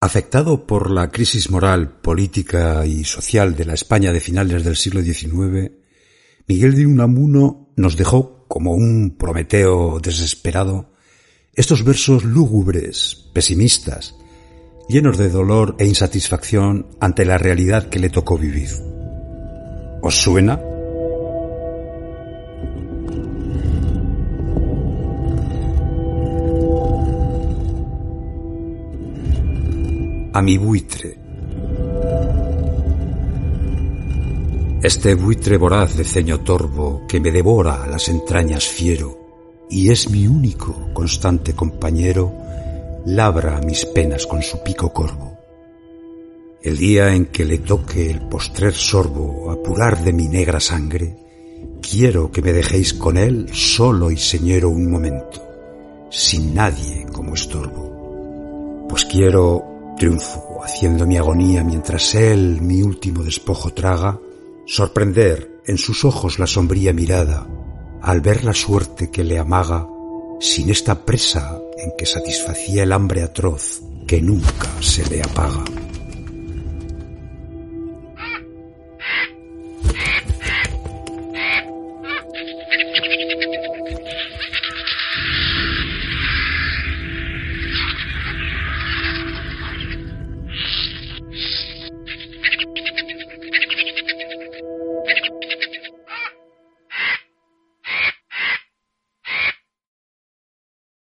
Afectado por la crisis moral, política y social de la España de finales del siglo XIX, Miguel de Unamuno nos dejó, como un Prometeo desesperado, estos versos lúgubres, pesimistas, llenos de dolor e insatisfacción ante la realidad que le tocó vivir. ¿Os suena? A mi buitre. Este buitre voraz de ceño torvo que me devora las entrañas fiero y es mi único constante compañero, labra mis penas con su pico corvo. El día en que le toque el postrer sorbo apurar de mi negra sangre, quiero que me dejéis con él solo y señero un momento, sin nadie como estorbo. Pues quiero triunfo, haciendo mi agonía mientras él mi último despojo traga, sorprender en sus ojos la sombría mirada, al ver la suerte que le amaga, sin esta presa en que satisfacía el hambre atroz que nunca se le apaga.